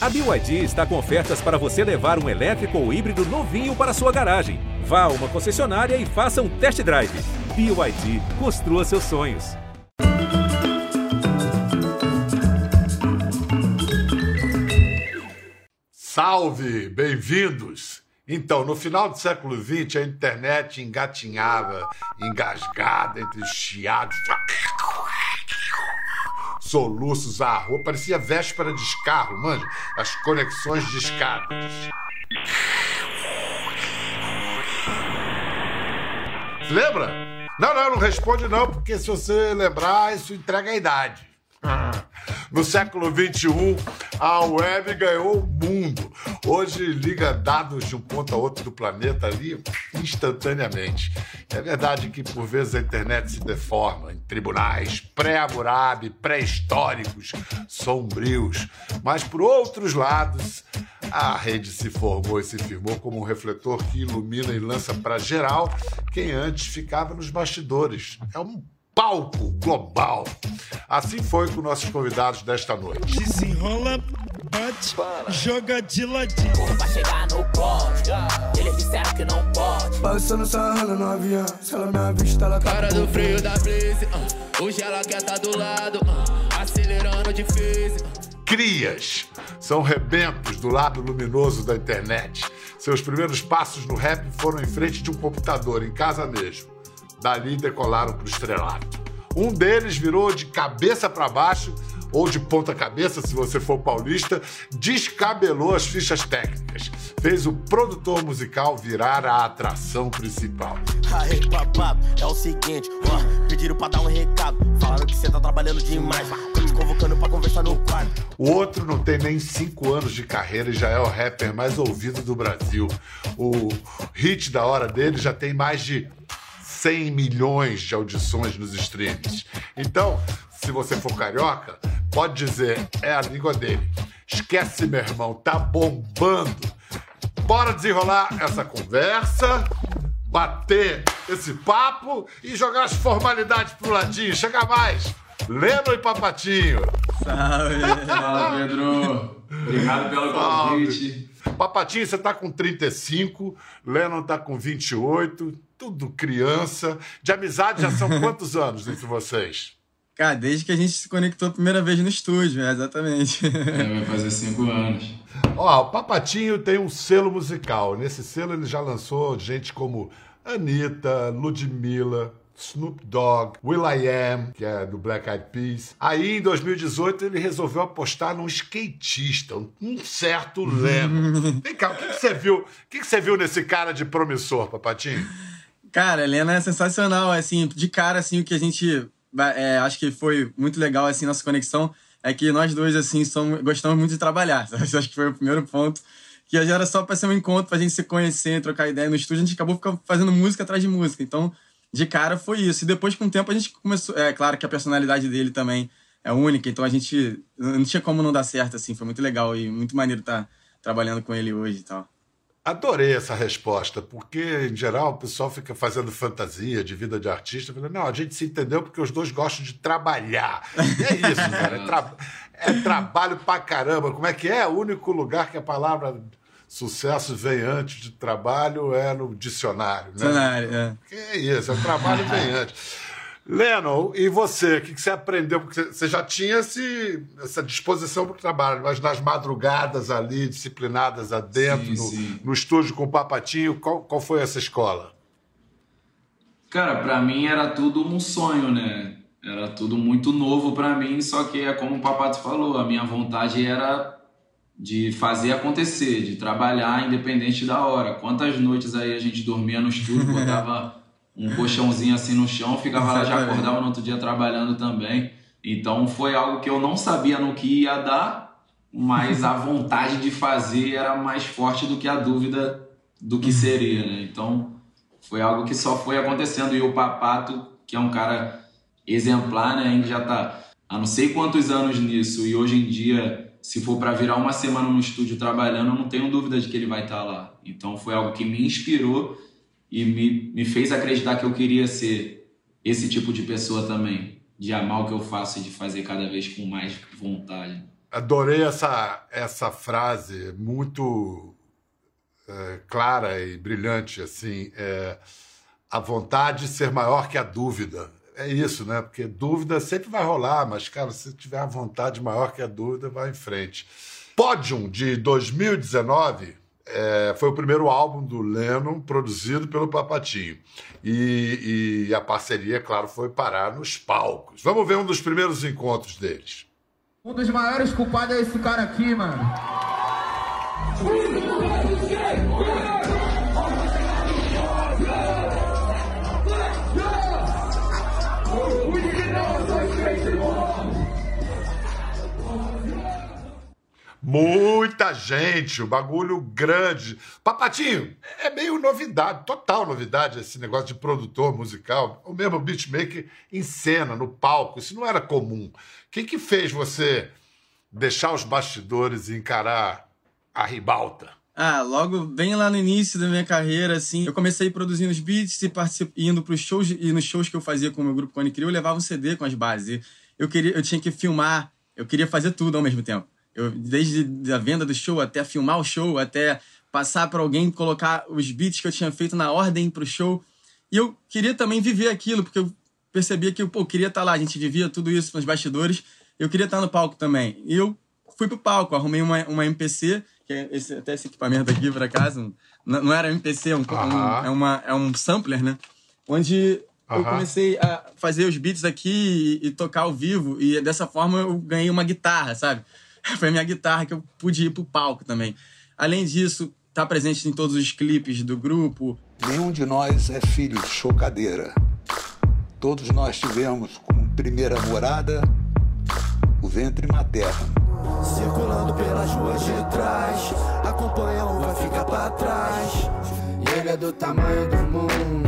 A BYD está com ofertas para você levar um elétrico ou híbrido novinho para sua garagem. Vá a uma concessionária e faça um test drive. BYD, construa seus sonhos. Salve, bem-vindos! Então, no final do século XX, a internet engatinhava, engasgada entre chiados, soluços à rua, parecia véspera de escarro, manja, as conexões de escadas. Lembra? Não, não, não responde não, porque se você lembrar, isso entrega a idade. No século XXI, a web ganhou o mundo. Hoje liga dados de um ponto a outro do planeta ali instantaneamente. É verdade que por vezes a internet se deforma em tribunais pré-Hammurabi, pré-históricos, sombrios. Mas por outros lados, a rede se formou e se firmou como um refletor que ilumina e lança para geral quem antes ficava nos bastidores. É um palco global. Assim foi com nossos convidados desta noite. Desenrola, bate, joga de ladinho. Pra chegar no pódio, eles disseram que não pode. Passando sarrando no avião, se ela me avista, ela tá Cara do freio da Blaze, uh, hoje ela quer tá do lado, uh, acelerando difícil. Uh. Crias são rebentos do lado luminoso da internet. Seus primeiros passos no rap foram em frente de um computador, em casa mesmo. Dali decolaram para o estrelato. Um deles virou de cabeça para baixo, ou de ponta cabeça, se você for paulista, descabelou as fichas técnicas. Fez o produtor musical virar a atração principal. Aê, é o seguinte, ó, pediram pra dar um recado. Falaram que você tá trabalhando demais. Tô te convocando pra conversar no quarto. O outro não tem nem cinco anos de carreira e já é o rapper mais ouvido do Brasil. O hit da hora dele já tem mais de 100 milhões de audições nos streams. Então, se você for carioca, pode dizer, é a língua dele. Esquece, meu irmão, tá bombando. Bora desenrolar essa conversa, bater esse papo e jogar as formalidades pro ladinho. Chega mais. Leno e Papatinho. Salve. Fala, Pedro. Obrigado pelo convite. Papatinho, você tá com 35, Lennon tá com 28, tudo criança. De amizade já são quantos anos entre vocês? Cara, desde que a gente se conectou a primeira vez no estúdio, é, exatamente. É, vai fazer cinco anos. Ó, o Papatinho tem um selo musical. Nesse selo ele já lançou gente como Anitta, Ludmilla, Snoop Dogg, Will.i.am, que é do Black Eyed Peas. Aí, em 2018, ele resolveu apostar num skatista, um certo Leno. Vem cá, o que, que você viu? O que, que você viu nesse cara de promissor, Papatinho? Cara, Helena é sensacional, assim, de cara, assim, o que a gente é, acho que foi muito legal, assim, nossa conexão, é que nós dois, assim, somos, gostamos muito de trabalhar, acho que foi o primeiro ponto, que já era só para ser um encontro, pra gente se conhecer, trocar ideia no estúdio, a gente acabou fazendo música atrás de música, então, de cara foi isso, e depois, com o tempo, a gente começou, é claro que a personalidade dele também é única, então a gente, não tinha como não dar certo, assim, foi muito legal e muito maneiro estar tá trabalhando com ele hoje e tal. Adorei essa resposta, porque, em geral, o pessoal fica fazendo fantasia de vida de artista, falando, não, a gente se entendeu porque os dois gostam de trabalhar. E é isso, cara. É, tra é, trabalho pra caramba. Como é que é? O único lugar que a palavra sucesso vem antes de trabalho é no dicionário, né? Dicionário, é. Que é isso, é trabalho vem antes. Lennon, e você? O que você aprendeu? Porque você já tinha esse, essa disposição para o trabalho, mas nas madrugadas ali, disciplinadas adentro, sim, no, sim. no, estúdio com o Papatinho, qual, qual foi essa escola? Cara, para mim era tudo um sonho, né? Era tudo muito novo para mim, só que é como o Papato falou, a minha vontade era de fazer acontecer, de trabalhar independente da hora. Quantas noites aí a gente dormia no estúdio, botava um colchãozinho assim no chão, ficava lá, já acordava no outro dia trabalhando também. Então foi algo que eu não sabia no que ia dar, mas a vontade de fazer era mais forte do que a dúvida do que seria, né? Então foi algo que só foi acontecendo. E o Papato, que é um cara exemplar, né? Gente já tá há não sei quantos anos nisso e hoje em dia, se for para virar uma semana no estúdio trabalhando, eu não tenho dúvida de que ele vai estar tá lá. Então foi algo que me inspirou e me, me fez acreditar que eu queria ser esse tipo de pessoa também, de amar o que eu faço e de fazer cada vez com mais vontade. Adorei essa, essa frase, muito é, clara e brilhante, assim. É, a vontade de ser maior que a dúvida. É isso, né? Porque dúvida sempre vai rolar, mas, cara, se tiver a vontade maior que a dúvida, vai em frente. Podium de 2019 é, foi o primeiro álbum do Lennon produzido pelo Papatinho. E, e, a parceria, claro, foi parar nos palcos. Vamos ver um dos primeiros encontros deles. Um dos maiores culpados é esse cara aqui, mano. Muita gente, um bagulho grande. Papatinho, é meio novidade, total novidade esse negócio de produtor musical. O mesmo beatmaker em cena, no palco, isso não era comum. O que, que fez você deixar os bastidores e encarar a ribalta? Ah, logo bem lá no início da minha carreira, assim, eu comecei produzindo os beats e indo pros shows, e nos shows que eu fazia com o meu grupo Cone Crio, eu levava um CD com as bases. Eu, queria, eu tinha que filmar, eu queria fazer tudo ao mesmo tempo. Eu, desde a venda do show até filmar o show, até passar para alguém colocar os beats que eu tinha feito na ordem pro show. E eu queria também viver aquilo, porque eu percebia que pô, eu queria estar tá lá, a gente vivia tudo isso nos bastidores, eu queria estar tá no palco também. E eu fui pro palco, arrumei uma, uma MPC, que é esse, até esse equipamento aqui, por acaso, não, não era MPC, é um, um, é, uma, é um sampler, né? Onde eu comecei a fazer os beats aqui e, e, tocar ao vivo, e dessa forma eu ganhei uma guitarra, sabe? Foi a minha guitarra que eu pude ir pro palco também. Além disso, tá presente em todos os clipes do grupo. Nenhum de nós é filho de chocadeira. Todos nós tivemos como primeira morada o ventre materno. Circulando pelas ruas de trás, acompanha um vai ficar pra trás. E ele é do tamanho do mundo.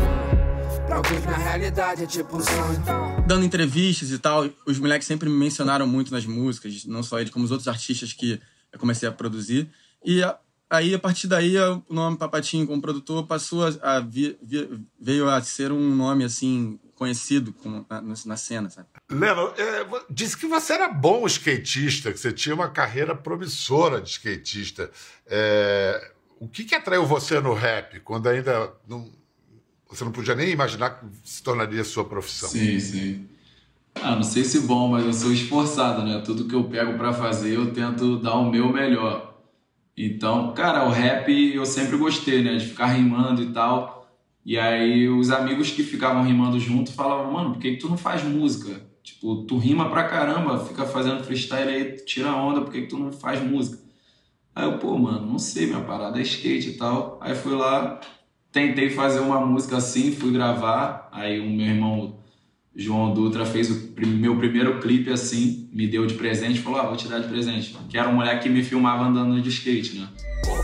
Pra alguns na realidade é tipo um sonho. Dando entrevistas e tal, os moleques sempre me mencionaram muito nas músicas, não só ele, como os outros artistas que eu comecei a produzir. E aí, a partir daí, o nome Papatinho como produtor passou a, a vi, vi, veio a ser um nome assim conhecido com, na, na, cena, sabe? Leno, é, disse que você era bom skatista, que você tinha uma carreira promissora de skatista. É, o que, que atraiu você no rap, quando ainda não, você não podia nem imaginar que se tornaria sua profissão? Sim, sim. Ah, não sei se bom, mas eu sou esforçado, né? Tudo que eu pego para fazer, eu tento dar o meu melhor. Então, cara, o rap eu sempre gostei, né? De ficar rimando e tal. E aí os amigos que ficavam rimando junto falavam, mano, por que, que tu não faz música? Tipo, tu rima pra caramba, fica fazendo freestyle aí, tira onda, por que, que tu não faz música? Aí eu, pô, mano, não sei, minha parada é skate e tal. Aí fui lá, tentei fazer uma música assim, fui gravar. Aí o meu irmão João Dutra fez o meu primeiro clipe assim, me deu de presente, falou: ah, vou te dar de presente. Que era um moleque que me filmava andando de skate, né?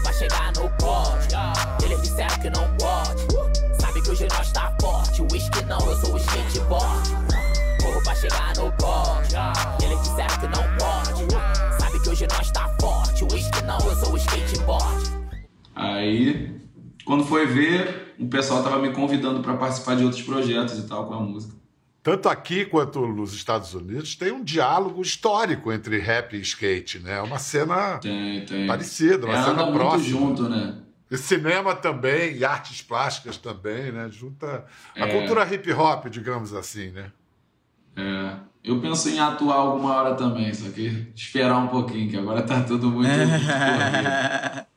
Pra chegar no pódio, eles disseram que não pode que hoje nós tá forte. O não, eu sou o skateboard. Corro pra chegar no pódio. Eles disseram que não pode. Sabe que hoje nós tá forte. O não, eu sou o skateboard. Aí, quando foi ver, o pessoal tava me convidando para participar de outros projetos e tal com a música. Tanto aqui quanto nos Estados Unidos tem um diálogo histórico entre rap e skate, né? É uma cena tem, tem. parecida, uma é, cena próxima. Muito junto, né? E cinema também, e artes plásticas também, né? Junta a é... cultura hip hop, digamos assim, né? É. Eu penso em atuar alguma hora também, só que esperar um pouquinho, que agora tá tudo muito.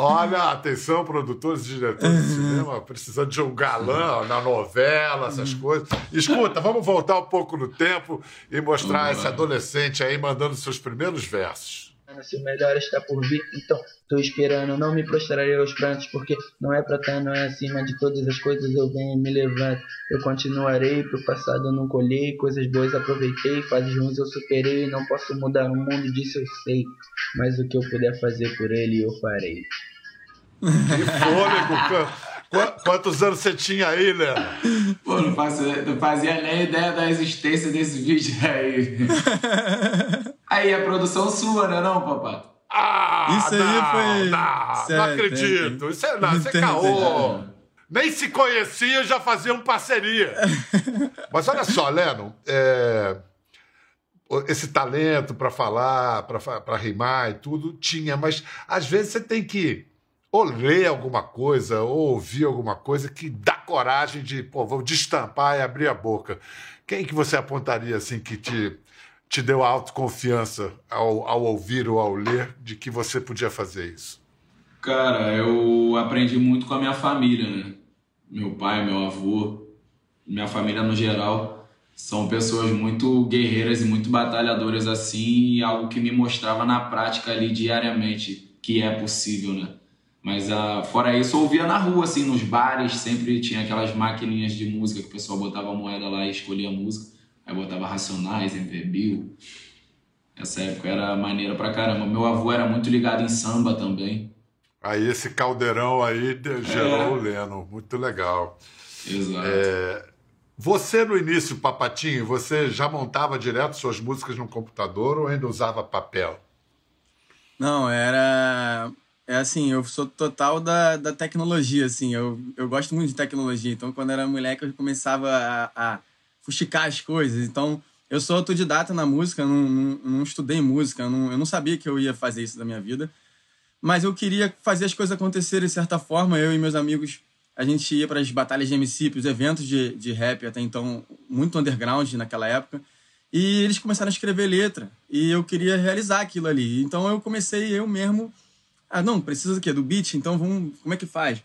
Olha, atenção, produtores e diretores de cinema, precisando de um galã na novela, essas coisas. Escuta, vamos voltar um pouco no tempo e mostrar esse adolescente aí mandando seus primeiros versos se o melhor está por vir, então tô esperando, não me prostrarei aos prantos, porque não é pra estar, não é acima de todas as coisas, eu venho me levanto, eu continuarei, pro passado eu não colhei, coisas boas aproveitei, fases ruins eu superei, não posso mudar o mundo, disso eu sei, mas o que eu puder fazer por ele eu farei. Que fôlego, Quantos anos você tinha aí, Léo? Pô, não fazia, não fazia nem ideia da existência desse vídeo aí. Aí é produção sua, né, não, papai? Ah, isso aí não, foi. Não, certo, não acredito. É, isso é, não, isso é caô. Nem se conhecia, já faziam parceria. Mas olha só, Leno, é... esse talento para falar, para rimar e tudo, tinha, mas às vezes você tem que ou ler alguma coisa, ou ouvir alguma coisa que dá coragem de, pô, vou destampar e abrir a boca. Quem que você apontaria assim que te, te deu a autoconfiança ao, ao ouvir ou ao ler de que você podia fazer isso? Cara, eu aprendi muito com a minha família, né? Meu pai, meu avô, minha família no geral são pessoas muito guerreiras e muito batalhadoras assim, e algo que me mostrava na prática ali diariamente que é possível, né? Mas uh, fora isso, eu ouvia na rua, assim, nos bares, sempre tinha aquelas maquininhas de música que o pessoal botava moeda lá e escolhia música. Aí botava Racionais, MV Bill. Essa época era maneira pra caramba. Meu avô era muito ligado em samba também. Aí esse caldeirão aí gerou é. o Leno, muito legal. Exato. É, você no início, Papatinho, você já montava direto suas músicas no computador ou ainda usava papel? Não, era é assim, eu sou total da, da tecnologia, assim, eu, eu gosto muito de tecnologia, então quando era moleque eu começava a, a fuxicar as coisas, então eu sou autodidata na música, não, não, não estudei música, não, eu não sabia que eu ia fazer isso da minha vida, mas eu queria fazer as coisas acontecerem de certa forma, eu e meus amigos, a gente ia para as batalhas de MC, os eventos de, de rap até então, muito underground naquela época, e eles começaram a escrever letra, e eu queria realizar aquilo ali, então eu comecei eu mesmo ah, não, precisa do quê? Do beat? Então vamos. Como é que faz?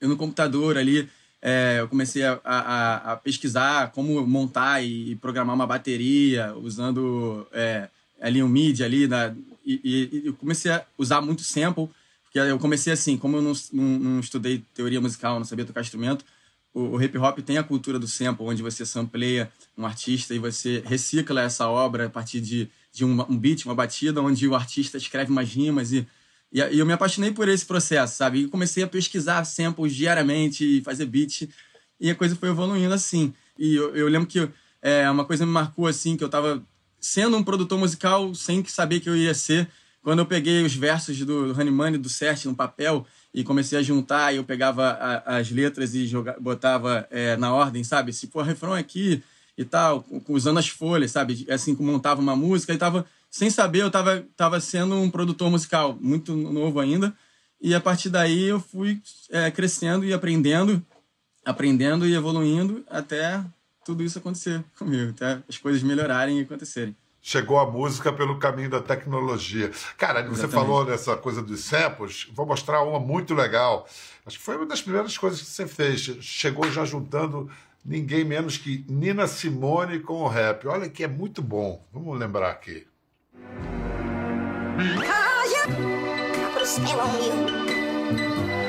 Eu no computador ali, é, eu comecei a, a, a, pesquisar como montar e programar uma bateria usando é, ali um MIDI ali na, e, e, eu comecei a usar muito sample porque eu comecei assim como eu não, não, não estudei teoria musical não sabia tocar instrumento o, o, hip hop tem a cultura do sample onde você sampleia um artista e você recicla essa obra a partir de, de um, um beat uma batida onde o artista escreve umas rimas e e, eu me apaixonei por esse processo, sabe? E comecei a pesquisar samples diariamente, fazer beat, e a coisa foi evoluindo assim. E eu, eu lembro que é, uma coisa me marcou assim, que eu tava sendo um produtor musical sem saber que eu ia ser. Quando eu peguei os versos do, Honey Money, do Sert no papel, e comecei a juntar, e eu pegava a, as letras e joga, botava é, na ordem, sabe? Se for refrão aqui e tal, usando as folhas, sabe? Assim, montava uma música e tava sem saber, eu estava tava sendo um produtor musical muito novo ainda. E a partir daí eu fui é, crescendo e aprendendo, aprendendo e evoluindo até tudo isso acontecer comigo, até as coisas melhorarem e acontecerem. Chegou a música pelo caminho da tecnologia. Cara, você Exatamente. falou dessa coisa dos samples, vou mostrar uma muito legal. Acho que foi uma das primeiras coisas que você fez. Chegou já juntando ninguém menos que Nina Simone com o rap. Olha que é muito bom. Vamos lembrar aqui. Cause you put a spell on you.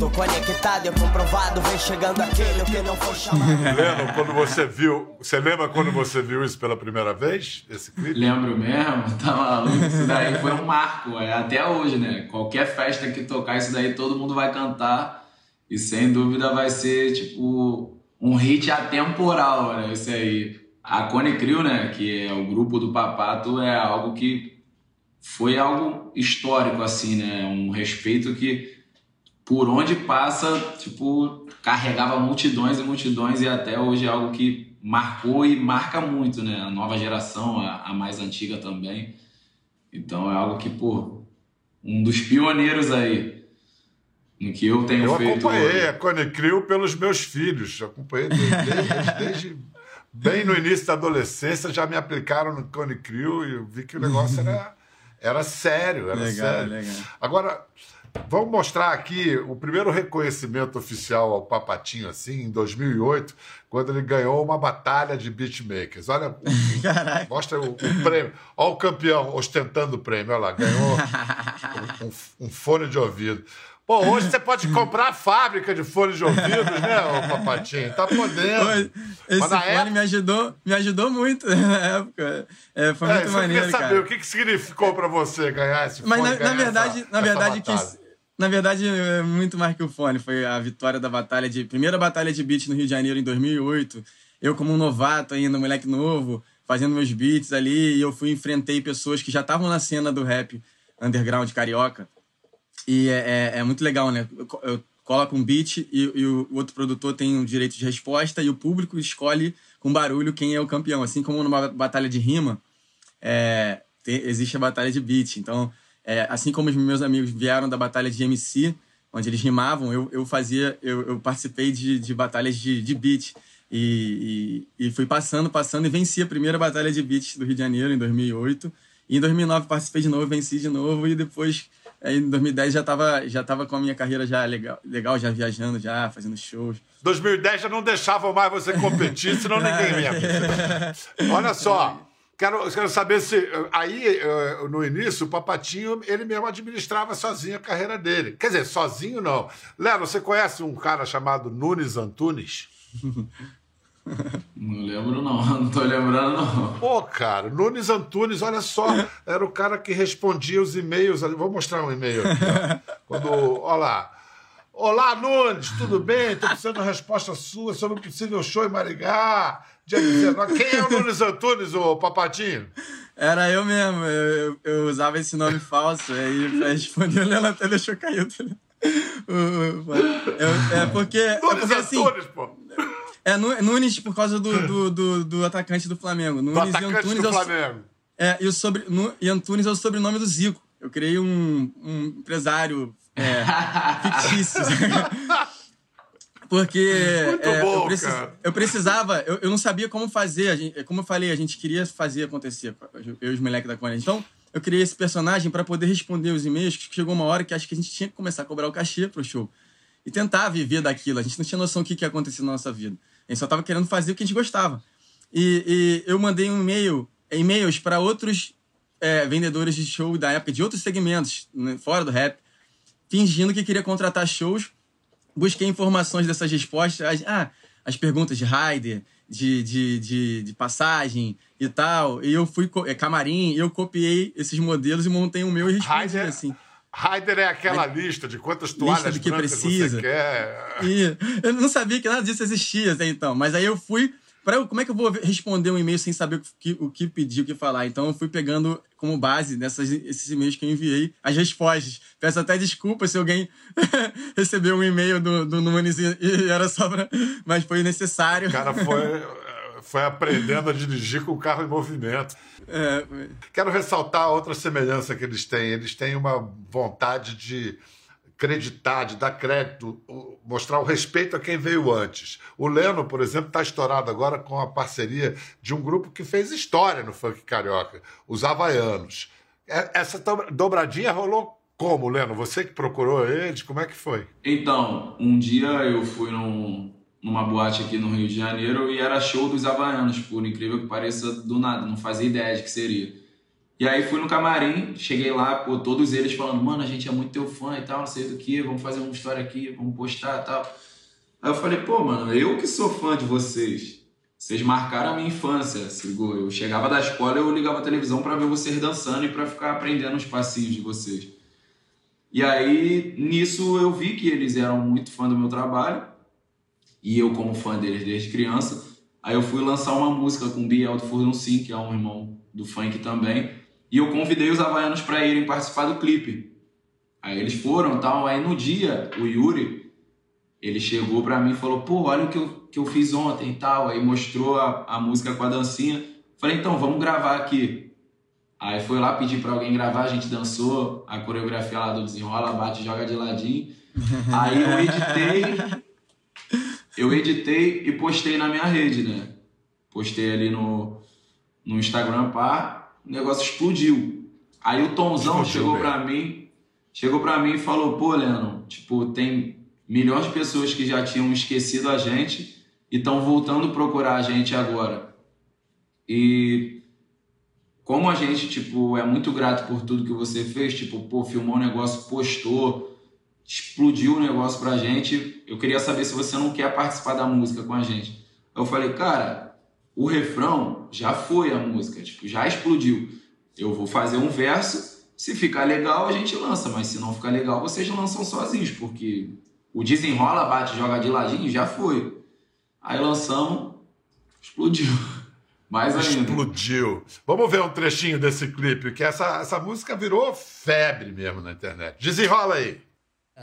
Tô conectado, é comprovado, vem chegando aquele que não foi chamado. Leno, quando você viu, você lembra quando você viu isso pela primeira vez, esse clipe? Lembro mesmo, tá maluco, isso daí foi um marco, é, até hoje, né? Qualquer festa que tocar isso daí, todo mundo vai cantar e sem dúvida vai ser, tipo, um hit atemporal, né? Esse aí. A Cone Crew, né, que é o grupo do Papato, é algo que foi algo histórico, assim, né? Um respeito que, por onde passa, tipo, carregava multidões e multidões e até hoje é algo que marcou e marca muito, né? A nova geração, a, a mais antiga também. Então é algo que, pô, um dos pioneiros aí no que eu tenho eu feito. Eu acompanhei a Cone Crew pelos meus filhos. acompanhei desde, desde, bem no início da adolescência, já me aplicaram no Cone Crew e eu vi que o negócio era era sério, era legal, sério. Legal. Agora, vamos mostrar aqui o primeiro reconhecimento oficial ao Papatinho, assim, em 2008, quando ele ganhou uma batalha de beatmakers. Olha, mostra o, o, prêmio. Olha o campeão ostentando o prêmio, olha lá, ganhou um, um, um fone de ouvido. Pô, hoje você pode comprar a fábrica de fones de ouvido, né, ô Papatinho? Tá podendo. Esse fone época... me, ajudou, me ajudou muito na época. É, foi é, muito maneiro, saber cara. o que, que significou pra você ganhar esse Mas fone? na, na verdade, essa, na verdade, que, na verdade, é muito mais que o fone. Foi a vitória da batalha de... Primeira batalha de beats no Rio de Janeiro em 2008. Eu como um novato ainda, moleque novo, fazendo meus beats ali. E eu fui enfrentei pessoas que já estavam na cena do rap underground carioca. E é, é, é muito legal, né? Eu, coloco um beat e, e, o outro produtor tem um direito de resposta e o público escolhe com barulho quem é o campeão. Assim como numa batalha de rima, é, tem, existe a batalha de beat. Então, é, assim como os meus amigos vieram da batalha de MC, onde eles rimavam, eu, eu fazia, eu, eu participei de, de batalhas de, de beat. E, e, e, fui passando, passando e venci a primeira batalha de beats do Rio de Janeiro em 2008. E em 2009 participei de novo, venci de novo e depois Aí em 2010 já estava já tava com a minha carreira já legal, legal, já viajando, já fazendo shows. 2010 já não deixava mais você competir, senão ninguém ia. Olha só, quero, quero saber se aí eh, no início o Papatinho ele mesmo administrava sozinho a carreira dele. Quer dizer, sozinho não. Léo, você conhece um cara chamado Nunes Antunes? Não lembro, não. Não tô lembrando, não. Pô, cara, Nunes Antunes, olha só, era o cara que respondia os e-mails ali. Vou mostrar um e-mail aqui, ó. Quando, olha lá. Olá, Nunes, tudo bem? Estou precisando de uma resposta sua sobre o possível show em Maringá. Dia 19. Quem é o Nunes Antunes, o papatinho? Era eu mesmo. Eu, eu, eu usava esse nome falso. Aí, pra responder, o Leandro até deixou cair. é porque. Nunes é porque, assim, Antunes, pô. É Nunes por causa do, do, do, do atacante do Flamengo. Nunes do atacante e Antunes do é Flamengo. É, e, o sobre, e Antunes é o sobrenome do Zico. Eu criei um, um empresário é, fictício. Porque é, bom, eu, precis, eu, precisava, eu, eu não sabia como fazer. Gente, como eu falei, a gente queria fazer acontecer, eu e os moleques da Cone. Então, eu criei esse personagem para poder responder os e-mails, que chegou uma hora que acho que a gente tinha que começar a cobrar o cachê pro show. E tentar viver daquilo. A gente não tinha noção do que, que ia acontecer na nossa vida. A gente só estava querendo fazer o que a gente gostava. E, e eu mandei um e-mail, e-mails para outros é, vendedores de show da época, de outros segmentos, né, fora do rap, fingindo que queria contratar shows. Busquei informações dessas respostas. As, ah, as perguntas de rider, de, de, de, de, passagem e tal. E eu fui, é, camarim, eu copiei esses modelos e montei o meu e respondi Rider, assim. Rider é aquela lista de quantas toalhas lista do que precisa. você quer. E eu não sabia que nada disso existia até então. Mas aí eu fui. Pra eu, como é que eu vou responder um e-mail sem saber o que, o que pedir, o que falar? Então eu fui pegando como base nessas, esses e-mails que eu enviei as respostas. Peço até desculpa se alguém recebeu um e-mail do, do Nunes e, e era só pra. Mas foi necessário. O cara foi, foi aprendendo a dirigir com o carro em movimento. É, Quero ressaltar outra semelhança que eles têm. Eles têm uma vontade de acreditar, de dar crédito, mostrar o respeito a quem veio antes. O Leno, por exemplo, está estourado agora com a parceria de um grupo que fez história no funk carioca, os Havaianos. Essa dobradinha rolou como, Leno? Você que procurou eles, como é que foi? Então, um dia eu fui num, numa boate aqui no Rio de Janeiro e era show dos Havaianos, por incrível que pareça, do nada, não fazia ideia de que seria. E aí fui no camarim, cheguei lá, pô, todos eles falando, mano, a gente é muito teu fã e tal, não sei do que, vamos fazer uma história aqui, vamos postar e tal. Aí eu falei, pô, mano, eu que sou fã de vocês. Vocês marcaram a minha infância, Sigo. Eu chegava da escola, eu ligava a televisão para ver vocês dançando e para ficar aprendendo os passinhos de vocês. E aí, nisso, eu vi que eles eram muito fã do meu trabalho. E eu, como fã deles desde criança, aí eu fui lançar uma música com o Biel do Furdun Sim, que é um irmão do funk também. E eu convidei os havaianos para irem participar do clipe. Aí eles foram tal. Aí no dia, o Yuri, ele chegou para mim e falou: pô, olha o que eu, que eu fiz ontem e tal. Aí mostrou a, a música com a dancinha. Falei: então, vamos gravar aqui. Aí foi lá pedir para alguém gravar, a gente dançou a coreografia lá do desenrola, bate, joga de ladinho. Aí eu editei, eu editei e postei na minha rede, né? Postei ali no, no Instagram, pá o negócio explodiu. Aí o Tomzão explodiu, chegou para mim, chegou para mim e falou: "Pô, Leno, tipo, tem milhões de pessoas que já tinham esquecido a gente e estão voltando procurar a gente agora". E como a gente, tipo, é muito grato por tudo que você fez, tipo, pô, filmou um negócio, postou, explodiu o negócio pra gente. Eu queria saber se você não quer participar da música com a gente. Eu falei, cara, o refrão já foi a música, tipo, já explodiu. Eu vou fazer um verso, se ficar legal a gente lança, mas se não ficar legal vocês lançam sozinhos, porque o desenrola, bate, joga de ladinho, já foi. Aí lançamos, explodiu. Mais ainda. Explodiu. Vamos ver um trechinho desse clipe, que essa, essa música virou febre mesmo na internet. Desenrola aí.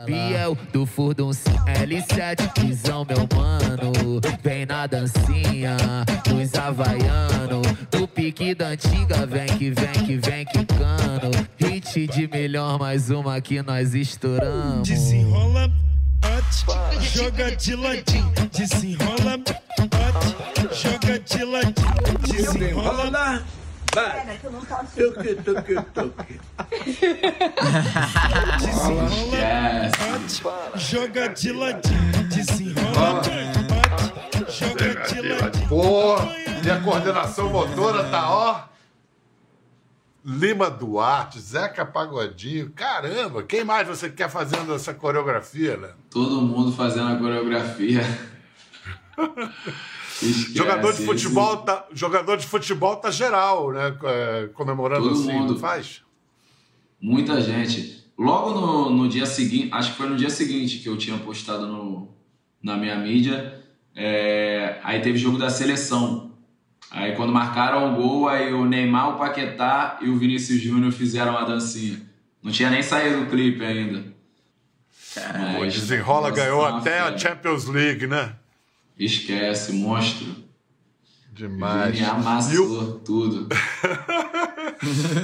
Biel do Furdun L7, visão meu mano. Vem na dancinha, dos havaiano. Do pique da antiga, vem que vem que vem que cano. Hit de melhor, mais uma que nós estouramos. Desenrola, bate, joga de ladinho. Desenrola, bate, joga de ladinho. Desenrola. Vai. Toque, toque, toque. Desenrola, bate, joga de ladinho. Desenrola, bate, joga de ladinho. Pô, e a coordenação motora tá, ó. Lima Duarte, Zeca Pagodinho. Caramba, quem mais você quer fazendo essa coreografia, né? Todo mundo fazendo a coreografia. Esquece, Jogador de esse- futebol tá, jogador de futebol tá geral, né? É, Comemorando Todo assim, mundo. não faz? Muita gente. Logo no, no dia seguinte, acho que foi no dia seguinte que eu tinha postado no, na minha mídia, é, aí teve jogo da seleção. Aí quando marcaram o gol, aí o Neymar, o Paquetá e o Vinícius Júnior fizeram a dancinha. Não tinha nem saído o clipe ainda. Mas, Desenrola nossa, ganhou até a. Champions League, né? Esquece, monstro. Demais. Vini amassou tudo.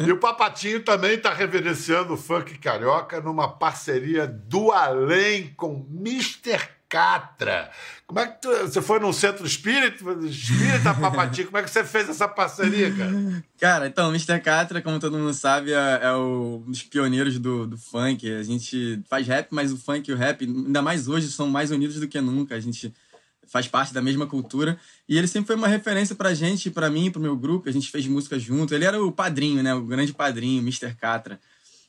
E o Papatinho também está reverenciando o funk carioca numa parceria do além com Mr. Catra. Como é que tu, você foi num centro espírita, espírita, Papatinho? Como é que você fez essa parceria, cara? Cara, então, o Mr. Catra, como todo mundo sabe, é, é o- um dos pioneiros do, do funk. A gente faz rap, mas o funk e o rap, ainda mais hoje, são mais unidos do que nunca. A gente faz parte da mesma cultura. E ele sempre foi uma referência pra gente, pra mim, pro meu grupo. A gente fez música junto. Ele era o padrinho, né? O grande padrinho, Mr. Catra.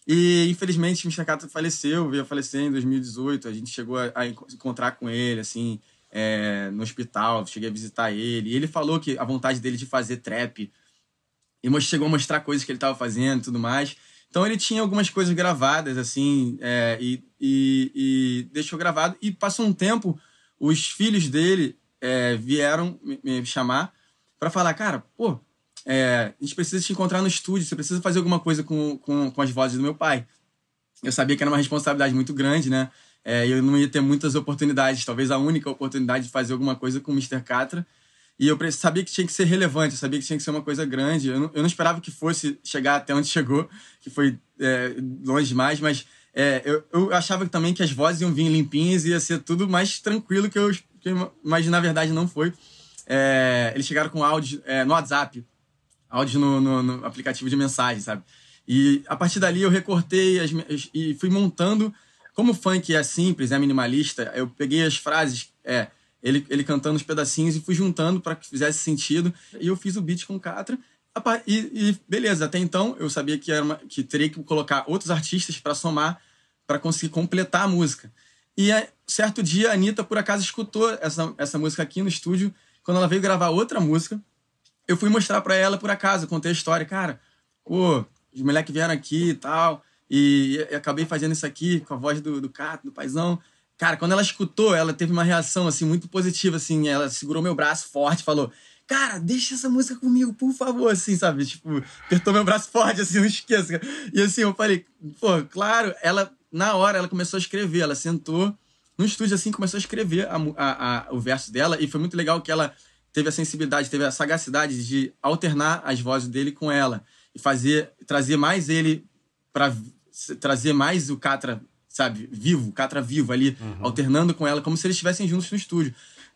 E, infelizmente, o Mr. Catra faleceu, veio a falecer em 2018. A gente chegou a, a enco- encontrar com ele, assim, é, no hospital. Cheguei a visitar ele. E ele falou que a vontade dele de fazer trap e chegou a mostrar coisas que ele estava fazendo e tudo mais. Então ele tinha algumas coisas gravadas, assim, é, e, e- e deixou gravado. E passou um tempo, os filhos dele é, vieram me, me chamar para falar, cara, pô, é, a gente precisa te encontrar no estúdio, você precisa fazer alguma coisa com, com, com as vozes do meu pai. Eu sabia que era uma responsabilidade muito grande, né? É, eu não ia ter muitas oportunidades, talvez a única oportunidade de fazer alguma coisa com o Mr. Catra. E eu sabia que tinha que ser relevante, eu sabia que tinha que ser uma coisa grande. Eu não, eu não esperava que fosse chegar até onde chegou, que foi é, longe demais, mas é, eu, eu achava também que as vozes iam vir limpinhas e ia ser tudo mais tranquilo que eu, mas na verdade não foi. É, eles chegaram com áudio é, no WhatsApp, áudio no, no- no aplicativo de mensagem, sabe? E a partir dali eu recortei as- e fui montando. Como o funk é simples, é minimalista, eu peguei as frases, é, ele, ele cantando os pedacinhos e fui juntando para que fizesse sentido. E eu fiz o beat com o Catra. E, e beleza, até então eu sabia que, uma- que teria que colocar outros artistas para somar, para conseguir completar a música. E certo dia a Anitta, por acaso, escutou essa, essa música aqui no estúdio. Quando ela veio gravar outra música, eu fui mostrar pra ela por acaso, contei a história, cara, pô, os moleques vieram aqui e tal, e, e acabei fazendo isso aqui com a voz do, do Cato, do paizão. Cara, quando ela escutou, ela teve uma reação, assim, muito positiva, assim, ela segurou meu braço forte falou, cara, deixa essa música comigo, por favor, assim, sabe? Tipo, apertou meu braço forte, assim, não esqueça. E assim, eu falei, pô, claro, ela, na hora, ela começou a escrever, ela sentou no estúdio, assim, começou a escrever a a- a- o verso dela, e foi muito legal que ela teve a sensibilidade, teve a sagacidade de alternar as vozes dele com ela e fazer trazer mais ele para trazer mais o Catra, sabe, vivo, o Catra vivo ali, alternando com ela como se eles estivessem juntos no estúdio.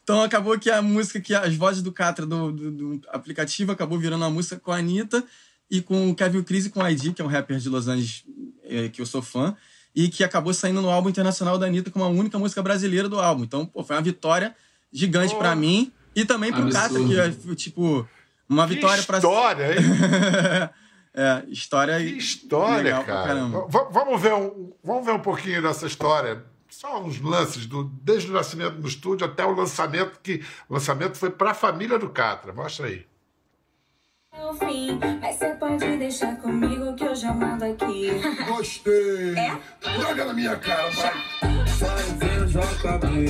Então acabou que a música que as vozes do Catra do, do, do aplicativo acabou virando uma música com a Anitta e com o Kevin Cris e com o ID, que é um rapper de Los Angeles eh, que eu sou fã, e que acabou saindo no álbum internacional da Anitta como a única música brasileira do álbum. Então, pô, foi uma vitória gigante pra mim e também pro. Catra, que é tipo uma Que vitória pra história, hein? É, história. Que história, pra cara. vamos, ver um, vamos ver um pouquinho dessa história. Só uns lances, do, desde o nascimento do estúdio até o lançamento, que o lançamento foi para a família do Catra. Mostra aí. É o fim, mas você pode deixar comigo que eu já mando aqui. Gostei. É? Joga na minha cara, vai. Bem,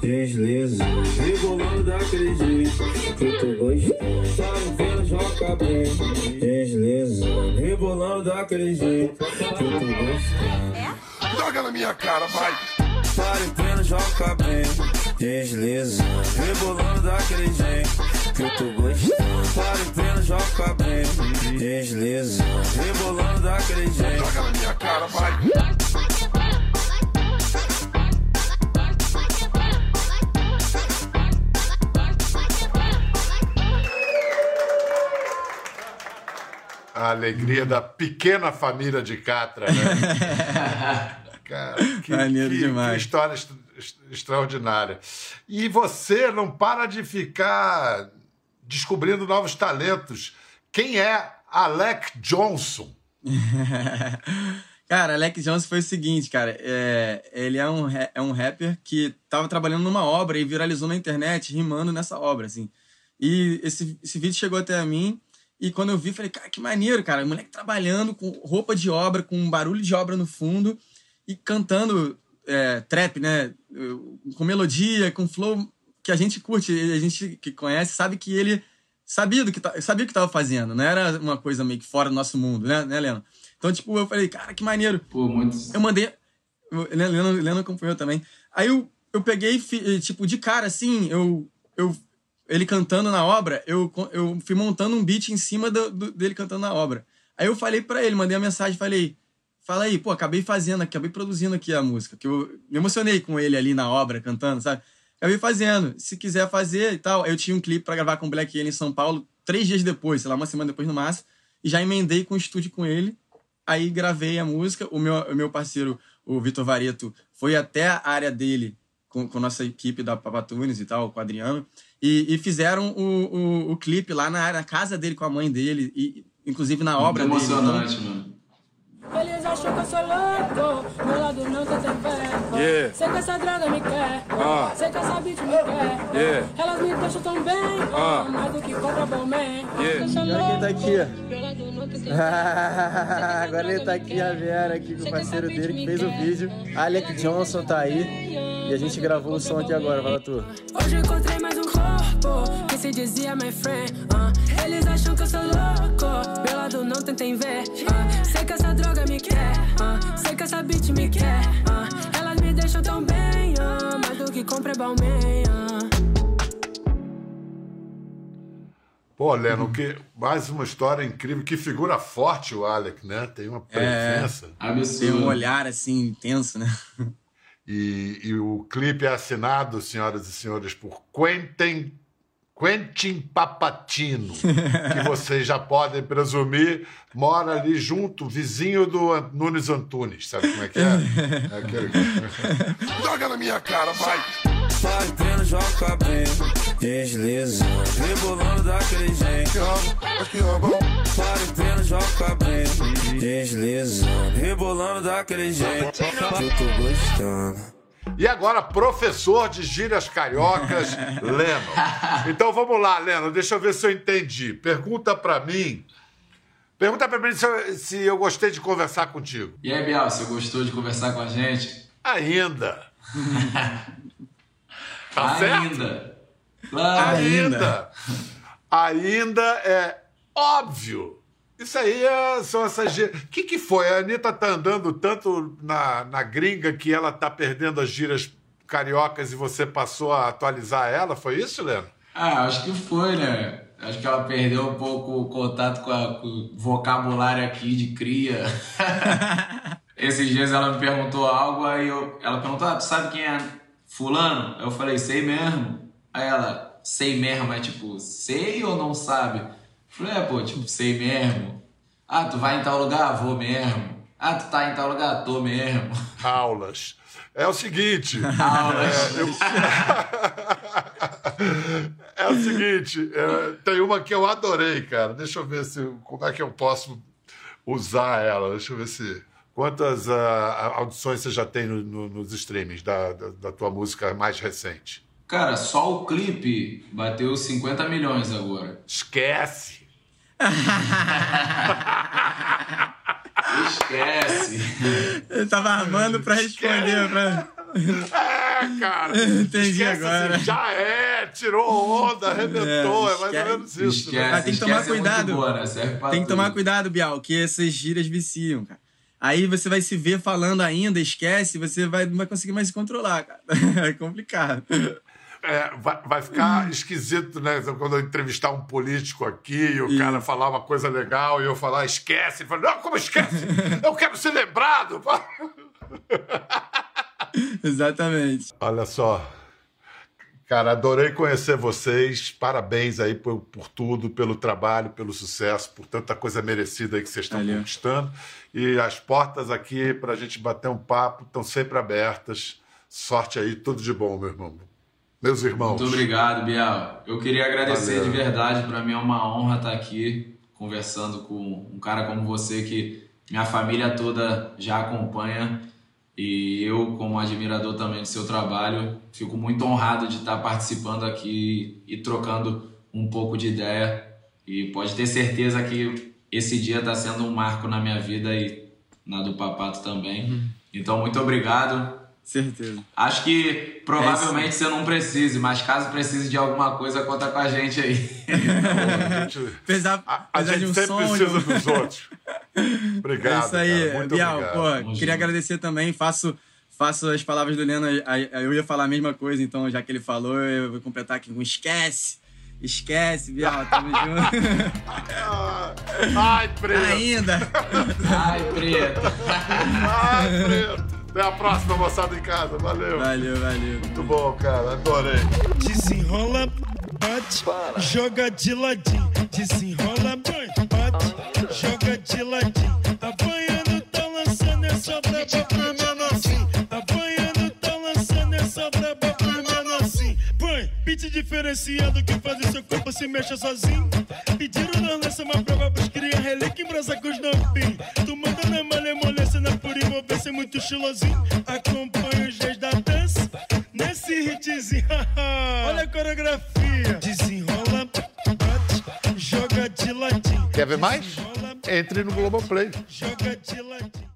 desliza, rebolando jeito que tu gostou. Ver, joga bem, desliza, rebolando jeito que tu gostou. Joga na minha cara, vai. Vai vendo, joga bem, desliza, rebolando daquele jeito que tu gostou. Vai vendo, joga bem, desliza, rebolando daquele jeito. Joga na minha cara, vai. A alegria da pequena família de Catra, né? Cara, que, Maneiro que- demais. que história est- est- extraordinária. E você não para de ficar descobrindo novos talentos. Quem é Alec Johnson? Cara, Alex Jones foi o seguinte, cara. é, ele é um, é um rapper que tava trabalhando numa obra e viralizou na internet, rimando nessa obra, assim. E esse, esse vídeo chegou até a mim. E quando eu vi, falei, cara, que maneiro, cara. O moleque trabalhando com roupa de obra, com um barulho de obra no fundo e cantando é, trap, né? Com melodia, com flow que a gente curte, a gente que conhece, sabe que ele sabia do que sabia o que tava fazendo, não era uma coisa meio que fora do nosso mundo, né, né Leno? Então, tipo, eu falei, cara, que maneiro. Pô, muito. Eu mandei. o Leno, Leno acompanhou também. Aí eu, eu peguei, tipo, de cara, assim, eu. eu ele cantando na obra, eu, eu fui montando um beat em cima do, do- dele cantando na obra. Aí eu falei pra ele, mandei uma mensagem, falei, fala aí, pô, acabei fazendo, acabei produzindo aqui a música, que eu me emocionei com ele ali na obra, cantando, sabe? Acabei fazendo, se quiser fazer e tal. Eu tinha um clipe pra gravar com o Black Alien em São Paulo, três dias depois, sei lá, uma semana depois no máximo, e já emendei com o estúdio com ele. Aí gravei a música, o meu, o meu parceiro, o Vitor Vareto, foi até a área dele com, com nossa equipe da Papatunes e tal, com o Adriano, e, e fizeram o, o, o clipe lá na, na casa dele com a mãe dele, e inclusive na Muito obra dele. emocionante, Então, mano. Eles acham que eu sou louco, meu lado não tá tem fé. Yeah. Sei que essa droga me quer, Ah. sei que essa bitch me quer. Yeah. Elas me deixam tão bem, Ah. mais do que compra bom man. Yeah. Olha quem tá aqui, Agora ele tá aqui, a Vera, aqui com o parceiro dele que fez o vídeo. Alec Johnson tá aí. E a gente gravou o som aqui agora, fala tu. Hoje encontrei mais um corpo que se dizia my friend. ah. Eles acham que eu sou louco, meu lado não tentem ver. ah. Sei que essa droga me quer, ah. sei que essa bitch me quer. ah. Elas me deixam tão bem, ah. mais do que compra é Balmain. ah. Pô, Leno, que, mais uma história incrível. Que figura forte o Alec, né? Tem uma presença. Tem um olhar assim intenso, né? E, e o clipe é assinado, senhoras e senhores, por Quentin, Quentin Papatino, que vocês já podem presumir, mora ali junto, vizinho do Nunes Antunes. Sabe como é que é? é aquele... Joga na minha cara, vai. Vai vendo, joga bem, desliza, rebolando daquele jeito. Aqui, ó, bom. Vai vendo, joga bem, desliza, rebolando daquele jeito que eu tô gostando. E agora, professor de gírias cariocas, Leno. Então vamos lá, Leno, deixa eu ver se eu entendi. Pergunta pra mim. Pergunta pra mim se eu, se eu gostei de conversar contigo. E aí, Bial, você gostou de conversar com a gente? Ainda. Tá certo? Ainda. Claro. Ainda. Ainda é óbvio. Isso aí é- são essas gírias. O que, que foi? A Anitta tá andando tanto na, na gringa que ela tá perdendo as gírias cariocas e você passou a atualizar ela? Foi isso, Leno? Ah, acho que foi, né? Acho que ela perdeu um pouco o contato com, a- com o vocabulário aqui de cria. Esses dias ela me perguntou algo, aí eu, ela perguntou, ah, tu sabe quem é fulano? Eu falei, sei mesmo. Aí ela, sei mesmo, é tipo, sei ou não sabe? Falei, é, pô, tipo, sei mesmo. Ah, tu vai em tal lugar? Vou mesmo. Ah, tu tá em tal lugar? Tô mesmo. Aulas. É o seguinte. Aulas. É, eu- É o seguinte, é, tem uma que eu adorei, cara. Deixa eu ver se como é que eu posso usar ela. Deixa eu ver se. Quantas ah, audições você já tem no- no- nos streamings da, da, da tua música mais recente? Cara, só o clipe bateu 50 milhões agora. Esquece! Esquece! Eu tava armando pra responder. Pra... É, cara! Entendi Esquece agora. assim, já é, tirou onda, arrebentou, é, mais ou menos isso. né? Mas tem que tomar cuidado. né? tem que tomar cuidado, Bial, que essas gírias viciam, cara. Aí você vai se ver falando ainda, esquece, você vai, não vai conseguir mais se controlar, cara. É complicado. É, vai, vai ficar esquisito, né? Quando eu entrevistar um político aqui e o cara falar uma coisa legal e eu falar esquece, ele fala, não, como esquece? Eu quero ser lembrado! Exatamente. Olha só. Cara, adorei conhecer vocês. Parabéns aí por, por tudo, pelo trabalho, pelo sucesso, por tanta coisa merecida aí que vocês estão conquistando. E as portas aqui para a gente bater um papo estão sempre abertas. Sorte aí, tudo de bom, meu irmão. Meus irmãos. Muito obrigado, Bial. Eu queria agradecer Valeu. de verdade. Para mim é uma honra estar aqui conversando com um cara como você que minha família toda já acompanha e eu, como admirador também do seu trabalho, fico muito honrado de estar participando aqui e trocando um pouco de ideia. E pode ter certeza que esse dia está sendo um marco na minha vida e na do Papato também. Então, muito obrigado. Certeza. Acho que provavelmente você não precise, mas caso precise de alguma coisa, conta com a gente aí. Apesar, A apesar de gente um sempre sonho. precisa dos outros. Obrigado. É isso aí, cara. Muito Bial. obrigado. Pô, queria agradecer também. Faço, faço as palavras do Leno. Eu ia falar a mesma coisa, então já que ele falou, eu vou completar aqui com esquece. Esquece, Bial. Tamo junto. Ai, preto. Ainda. Ai, preto. Ai, preto. Até a próxima, moçada em casa. Valeu. Valeu, valeu. Muito bom, cara. Adorei. Desenrola, bate, joga de ladinho. Desenrola, bate, joga de ladinho. Apanhando, tá lançando essa braba pro menorzinho. Apanhando, tá lançando essa braba pro menorzinho. Põe, beat diferenciado que faz o seu corpo se mexa sozinho. Pediram não lança uma prova pros cria relíquia em brasa com os novinhos. Tu manda na malemolência, pura envolvência, muito estilosinho. Acompanha os dias da dança nesse hitzinho. Olha a coreografia. Desenrola, bate, joga de ladinho. Quer ver mais? Entre no Globoplay. Joga de ladinho.